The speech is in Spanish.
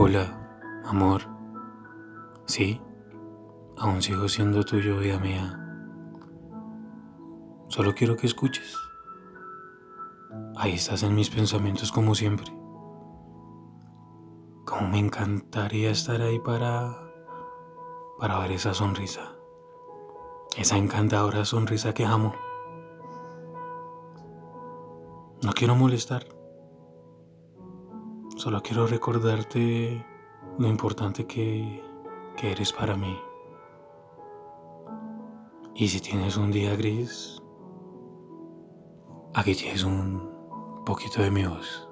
Hola, amor. Sí, aún sigo siendo tuyo, vida mía. Solo quiero que escuches. Ahí estás en mis pensamientos como siempre. Como me encantaría estar ahí para para ver esa sonrisa. Esa encantadora sonrisa que amo. No quiero molestar. Solo quiero recordarte lo importante que, que eres para mí. Y si tienes un día gris, aquí tienes un poquito de mi voz.